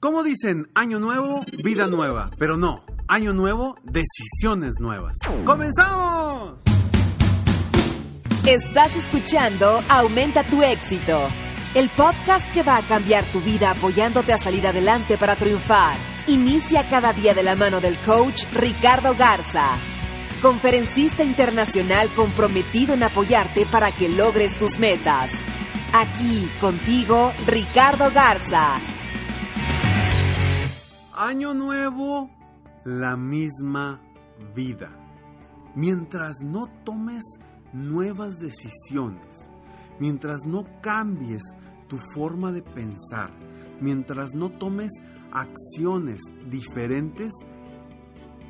Como dicen, año nuevo, vida nueva. Pero no, año nuevo, decisiones nuevas. ¡Comenzamos! Estás escuchando Aumenta tu éxito, el podcast que va a cambiar tu vida apoyándote a salir adelante para triunfar. Inicia cada día de la mano del coach Ricardo Garza, conferencista internacional comprometido en apoyarte para que logres tus metas. Aquí contigo, Ricardo Garza. Año nuevo, la misma vida. Mientras no tomes nuevas decisiones, mientras no cambies tu forma de pensar, mientras no tomes acciones diferentes,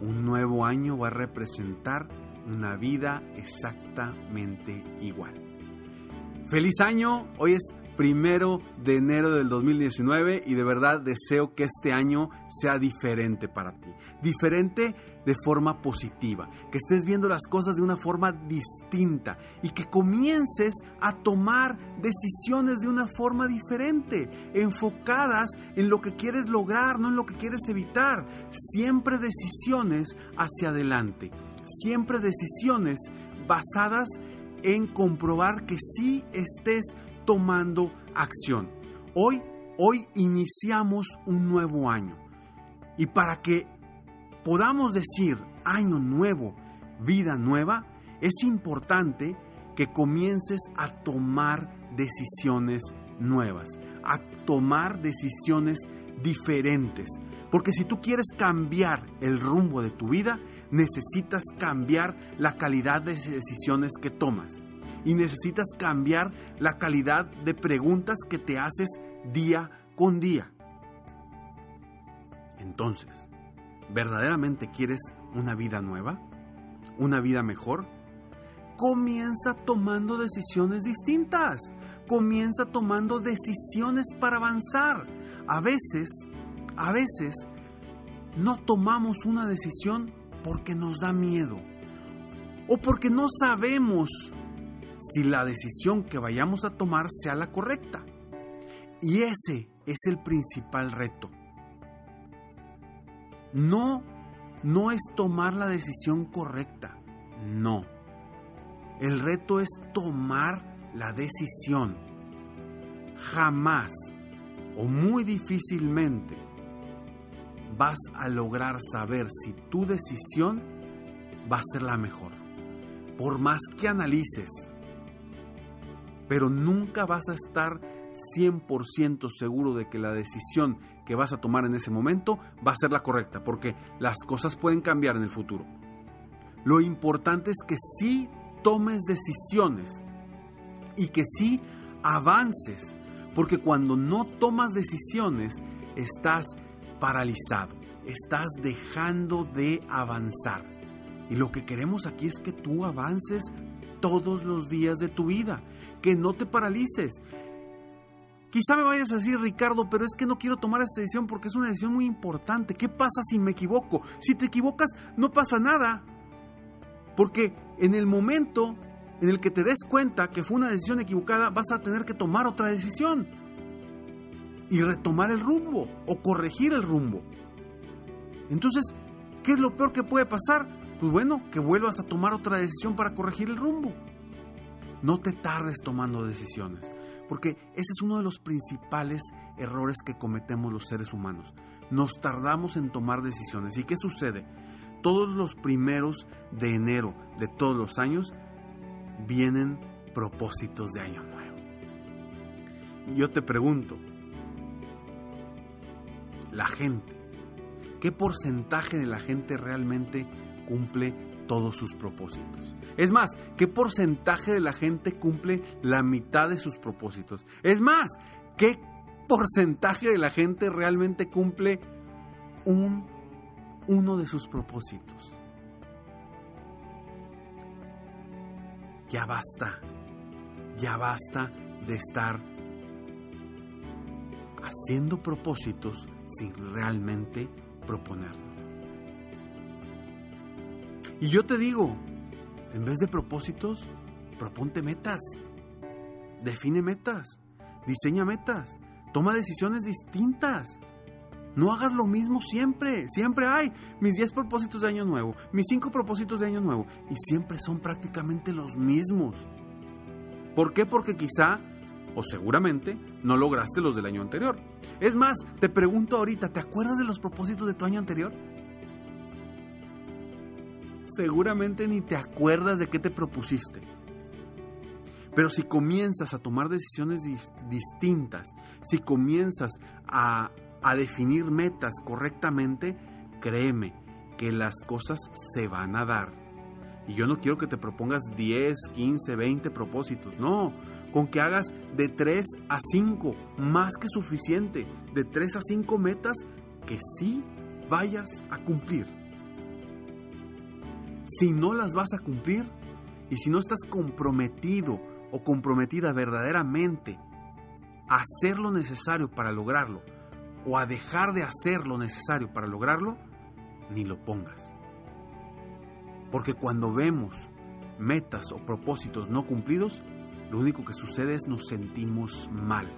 un nuevo año va a representar una vida exactamente igual. Feliz año, hoy es primero de enero del 2019 y de verdad deseo que este año sea diferente para ti. Diferente de forma positiva, que estés viendo las cosas de una forma distinta y que comiences a tomar decisiones de una forma diferente, enfocadas en lo que quieres lograr, no en lo que quieres evitar. Siempre decisiones hacia adelante, siempre decisiones basadas en comprobar que sí estés tomando acción. Hoy, hoy iniciamos un nuevo año. Y para que podamos decir año nuevo, vida nueva, es importante que comiences a tomar decisiones nuevas, a tomar decisiones diferentes. Porque si tú quieres cambiar el rumbo de tu vida, necesitas cambiar la calidad de decisiones que tomas y necesitas cambiar la calidad de preguntas que te haces día con día. Entonces, ¿verdaderamente quieres una vida nueva? ¿Una vida mejor? Comienza tomando decisiones distintas. Comienza tomando decisiones para avanzar. A veces, a veces, no tomamos una decisión porque nos da miedo o porque no sabemos si la decisión que vayamos a tomar sea la correcta. Y ese es el principal reto. No, no es tomar la decisión correcta, no. El reto es tomar la decisión. Jamás o muy difícilmente vas a lograr saber si tu decisión va a ser la mejor. Por más que analices, pero nunca vas a estar 100% seguro de que la decisión que vas a tomar en ese momento va a ser la correcta, porque las cosas pueden cambiar en el futuro. Lo importante es que sí tomes decisiones y que sí avances, porque cuando no tomas decisiones estás paralizado, estás dejando de avanzar. Y lo que queremos aquí es que tú avances todos los días de tu vida, que no te paralices. Quizá me vayas a decir, Ricardo, pero es que no quiero tomar esta decisión porque es una decisión muy importante. ¿Qué pasa si me equivoco? Si te equivocas, no pasa nada. Porque en el momento en el que te des cuenta que fue una decisión equivocada, vas a tener que tomar otra decisión. Y retomar el rumbo o corregir el rumbo. Entonces, ¿qué es lo peor que puede pasar? Pues bueno, que vuelvas a tomar otra decisión para corregir el rumbo. No te tardes tomando decisiones, porque ese es uno de los principales errores que cometemos los seres humanos. Nos tardamos en tomar decisiones. ¿Y qué sucede? Todos los primeros de enero de todos los años vienen propósitos de año nuevo. Y yo te pregunto, la gente, ¿qué porcentaje de la gente realmente cumple todos sus propósitos? Es más, ¿qué porcentaje de la gente cumple la mitad de sus propósitos? Es más, ¿qué porcentaje de la gente realmente cumple un, uno de sus propósitos? Ya basta, ya basta de estar haciendo propósitos sin realmente proponerlo. Y yo te digo, en vez de propósitos, proponte metas. Define metas. Diseña metas. Toma decisiones distintas. No hagas lo mismo siempre. Siempre hay mis 10 propósitos de año nuevo, mis 5 propósitos de año nuevo. Y siempre son prácticamente los mismos. ¿Por qué? Porque quizá, o seguramente, no lograste los del año anterior. Es más, te pregunto ahorita, ¿te acuerdas de los propósitos de tu año anterior? Seguramente ni te acuerdas de qué te propusiste. Pero si comienzas a tomar decisiones distintas, si comienzas a, a definir metas correctamente, créeme que las cosas se van a dar. Y yo no quiero que te propongas 10, 15, 20 propósitos. No, con que hagas de 3 a 5, más que suficiente. De 3 a 5 metas que sí vayas a cumplir si no las vas a cumplir y si no estás comprometido o comprometida verdaderamente a hacer lo necesario para lograrlo o a dejar de hacer lo necesario para lograrlo, ni lo pongas. Porque cuando vemos metas o propósitos no cumplidos, lo único que sucede es nos sentimos mal.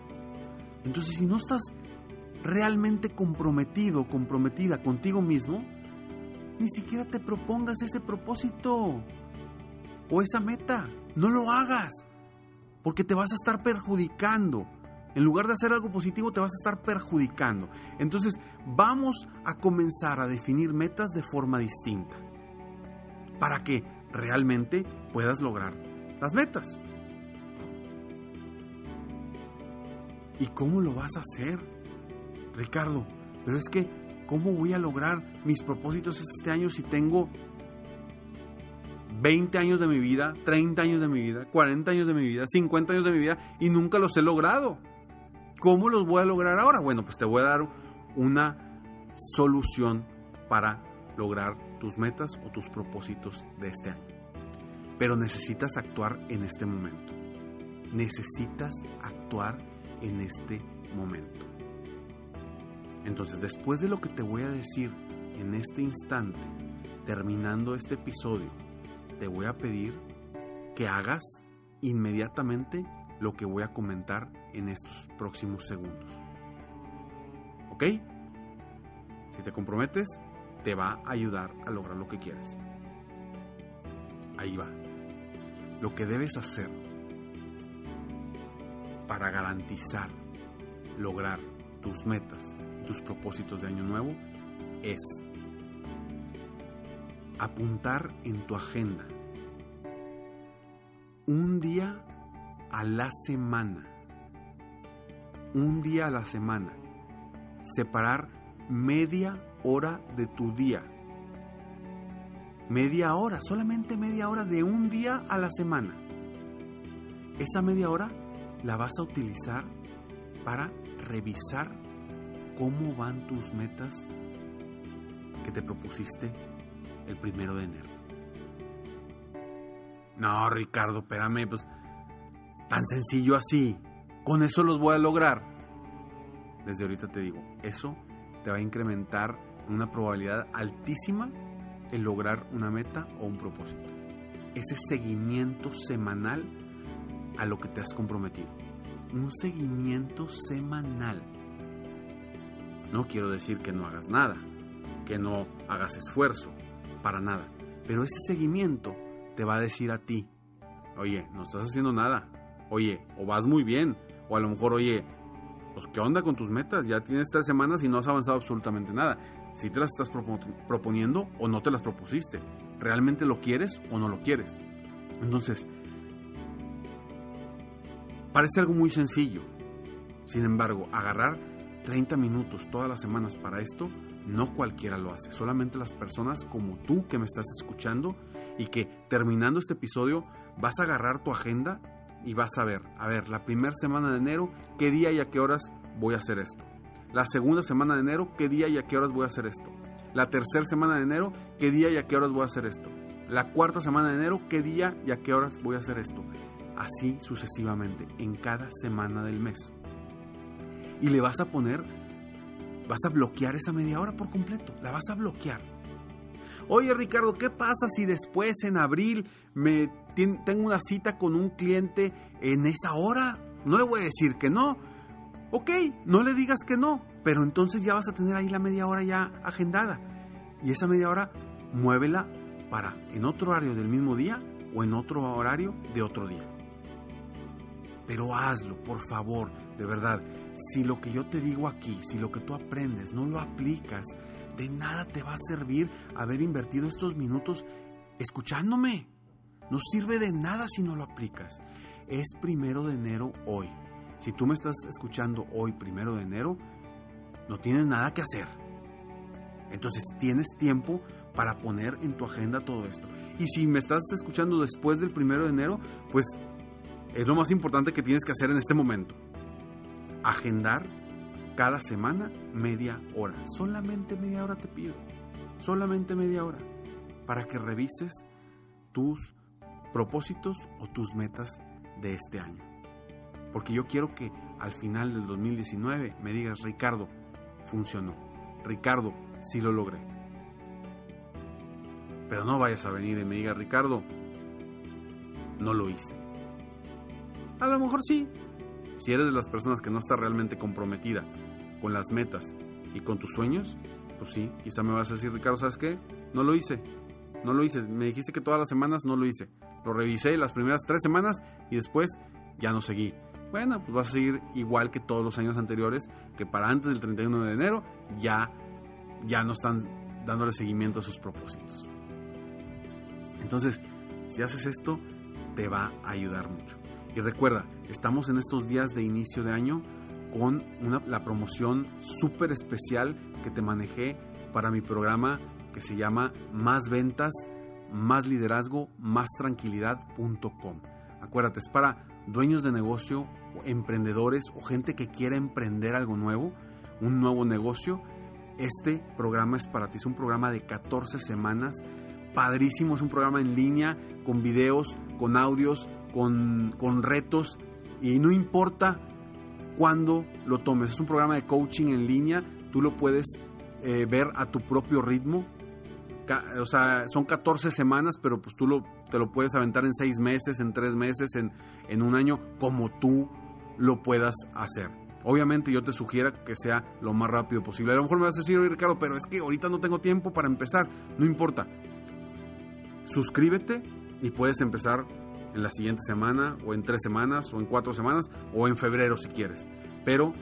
Entonces, si no estás realmente comprometido comprometida contigo mismo, ni siquiera te propongas ese propósito o esa meta. No lo hagas, porque te vas a estar perjudicando. En lugar de hacer algo positivo, te vas a estar perjudicando. Entonces, vamos a comenzar a definir metas de forma distinta para que realmente puedas lograr las metas. ¿Y cómo lo vas a hacer? Ricardo, pero es que ¿Cómo voy a lograr mis propósitos este año si tengo 20 años de mi vida, 30 años de mi vida, 40 años de mi vida, 50 años de mi vida y nunca los he logrado? ¿Cómo los voy a lograr ahora? Bueno, pues te voy a dar una solución para lograr tus metas o tus propósitos de este año. Pero necesitas actuar en este momento. Necesitas actuar en este momento. Entonces, después de lo que te voy a decir en este instante, terminando este episodio, te voy a pedir que hagas inmediatamente lo que voy a comentar en estos próximos segundos. ¿Ok? Si te comprometes, te va a ayudar a lograr lo que quieres. Ahí va. Lo que debes hacer para garantizar lograr tus metas tus propósitos de año nuevo es apuntar en tu agenda. Un día a la semana, un día a la semana, separar media hora de tu día, media hora, solamente media hora de un día a la semana. Esa media hora la vas a utilizar para revisar cómo van tus metas que te propusiste el primero de enero. No, Ricardo, espérame, pues tan sencillo así. Con eso los voy a lograr. Desde ahorita te digo, eso te va a incrementar una probabilidad altísima en lograr una meta o un propósito. Ese seguimiento semanal a lo que te has comprometido. Un seguimiento semanal. No quiero decir que no hagas nada, que no hagas esfuerzo, para nada. Pero ese seguimiento te va a decir a ti, oye, no estás haciendo nada. Oye, o vas muy bien. O a lo mejor, oye, pues ¿qué onda con tus metas? Ya tienes tres semanas y no has avanzado absolutamente nada. Si te las estás proponiendo o no te las propusiste. ¿Realmente lo quieres o no lo quieres? Entonces, parece algo muy sencillo. Sin embargo, agarrar 30 minutos todas las semanas para esto, no cualquiera lo hace. Solamente las personas como tú que me estás escuchando y que terminando este episodio vas a agarrar tu agenda y vas a ver, a ver, la primera semana de enero, qué día y a qué horas voy a hacer esto. La segunda semana de enero, qué día y a qué horas voy a hacer esto. La tercera semana de enero, qué día y a qué horas voy a hacer esto. La cuarta semana de enero, qué día y a qué horas voy a hacer esto. Así sucesivamente, en cada semana del mes. Y le vas a poner, vas a bloquear esa media hora por completo. La vas a bloquear. Oye Ricardo, ¿qué pasa si después en abril me tengo una cita con un cliente en esa hora? No le voy a decir que no. Ok, no le digas que no, pero entonces ya vas a tener ahí la media hora ya agendada. Y esa media hora muévela para en otro horario del mismo día o en otro horario de otro día. Pero hazlo, por favor, de verdad. Si lo que yo te digo aquí, si lo que tú aprendes no lo aplicas, de nada te va a servir haber invertido estos minutos escuchándome. No sirve de nada si no lo aplicas. Es primero de enero hoy. Si tú me estás escuchando hoy, primero de enero, no tienes nada que hacer. Entonces tienes tiempo para poner en tu agenda todo esto. Y si me estás escuchando después del primero de enero, pues es lo más importante que tienes que hacer en este momento. Agendar cada semana media hora. Solamente media hora te pido. Solamente media hora. Para que revises tus propósitos o tus metas de este año. Porque yo quiero que al final del 2019 me digas, Ricardo, funcionó. Ricardo, sí lo logré. Pero no vayas a venir y me digas, Ricardo, no lo hice. A lo mejor sí. Si eres de las personas que no está realmente comprometida con las metas y con tus sueños, pues sí, quizá me vas a decir, Ricardo, ¿sabes qué? No lo hice. No lo hice. Me dijiste que todas las semanas no lo hice. Lo revisé las primeras tres semanas y después ya no seguí. Bueno, pues vas a seguir igual que todos los años anteriores, que para antes del 31 de enero ya, ya no están dándole seguimiento a sus propósitos. Entonces, si haces esto, te va a ayudar mucho. Y recuerda, estamos en estos días de inicio de año con la promoción súper especial que te manejé para mi programa que se llama Más Ventas, Más Liderazgo, Más Tranquilidad.com. Acuérdate, es para dueños de negocio, emprendedores o gente que quiera emprender algo nuevo, un nuevo negocio. Este programa es para ti, es un programa de 14 semanas, padrísimo, es un programa en línea, con videos, con audios, con, retos, y no importa cuando lo tomes. Es un programa de coaching en línea, tú lo puedes eh, ver a tu propio ritmo. O sea, son 14 semanas, pero pues tú te lo puedes aventar en 6 meses, en 3 meses, en, un año, como tú lo puedas hacer. Obviamente yo te sugiero que sea lo más rápido posible. A lo mejor me vas a decir, Ricardo, pero es que ahorita no tengo tiempo para empezar. No importa. Suscríbete y puedes empezar en la siguiente semana, o en tres semanas, o en cuatro semanas, o en febrero si quieres. Pero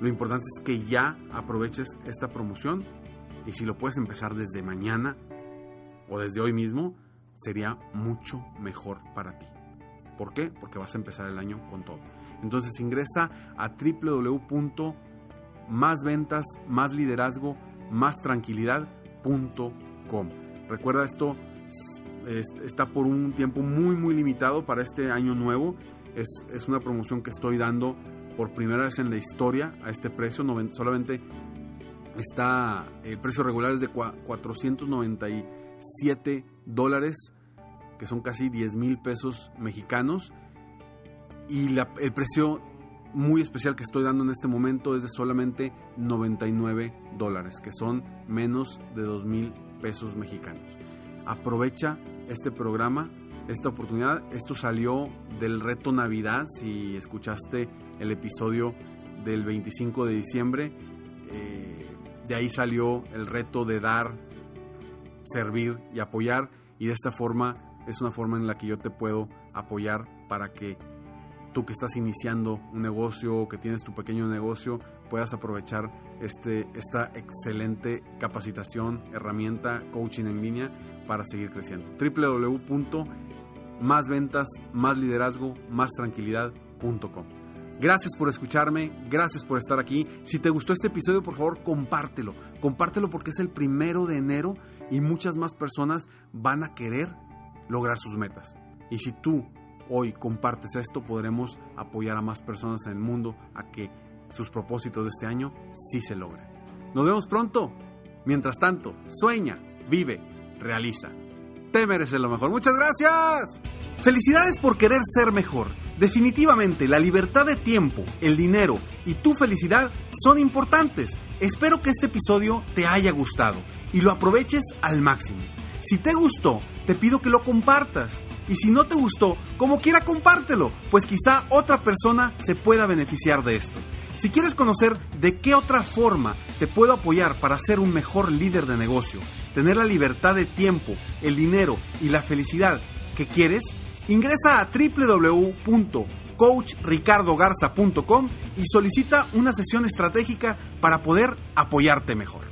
lo importante es que ya aproveches esta promoción y si lo puedes empezar desde mañana o desde hoy mismo, sería mucho mejor para ti. ¿Por qué? Porque vas a empezar el año con todo. Entonces ingresa a www.másventas, más liderazgo, más tranquilidad.com. Recuerda esto está por un tiempo muy muy limitado para este año nuevo. Es, es, una promoción que estoy dando por primera vez en la historia a este precio. solamente está, el precio regular es de 497 dólares, que son casi 10 mil pesos mexicanos. Y el precio muy especial que estoy dando en este momento es de solamente 99 dólares, que son menos de 2 mil pesos mexicanos. Aprovecha este programa, esta oportunidad. Esto salió del reto Navidad, si escuchaste el episodio del 25 de diciembre, eh, de ahí salió el reto de dar, servir y apoyar y de esta forma es una forma en la que yo te puedo apoyar para que tú que estás iniciando un negocio o que tienes tu pequeño negocio puedas aprovechar este, esta excelente capacitación, herramienta, coaching en línea para seguir creciendo. www.másventas, más liderazgo, más tranquilidad.com. Gracias por escucharme, gracias por estar aquí. Si te gustó este episodio, por favor, compártelo. Compártelo porque es el primero de enero y muchas más personas van a querer lograr sus metas. Y si tú hoy compartes esto, podremos apoyar a más personas en el mundo a que sus propósitos de este año sí se logren. Nos vemos pronto. Mientras tanto, sueña, vive, realiza. Te mereces lo mejor. Muchas gracias. Felicidades por querer ser mejor. Definitivamente, la libertad de tiempo, el dinero y tu felicidad son importantes. Espero que este episodio te haya gustado y lo aproveches al máximo. Si te gustó, te pido que lo compartas. Y si no te gustó, como quiera compártelo, pues quizá otra persona se pueda beneficiar de esto. Si quieres conocer de qué otra forma te puedo apoyar para ser un mejor líder de negocio, tener la libertad de tiempo, el dinero y la felicidad que quieres, ingresa a www.coachricardogarza.com y solicita una sesión estratégica para poder apoyarte mejor.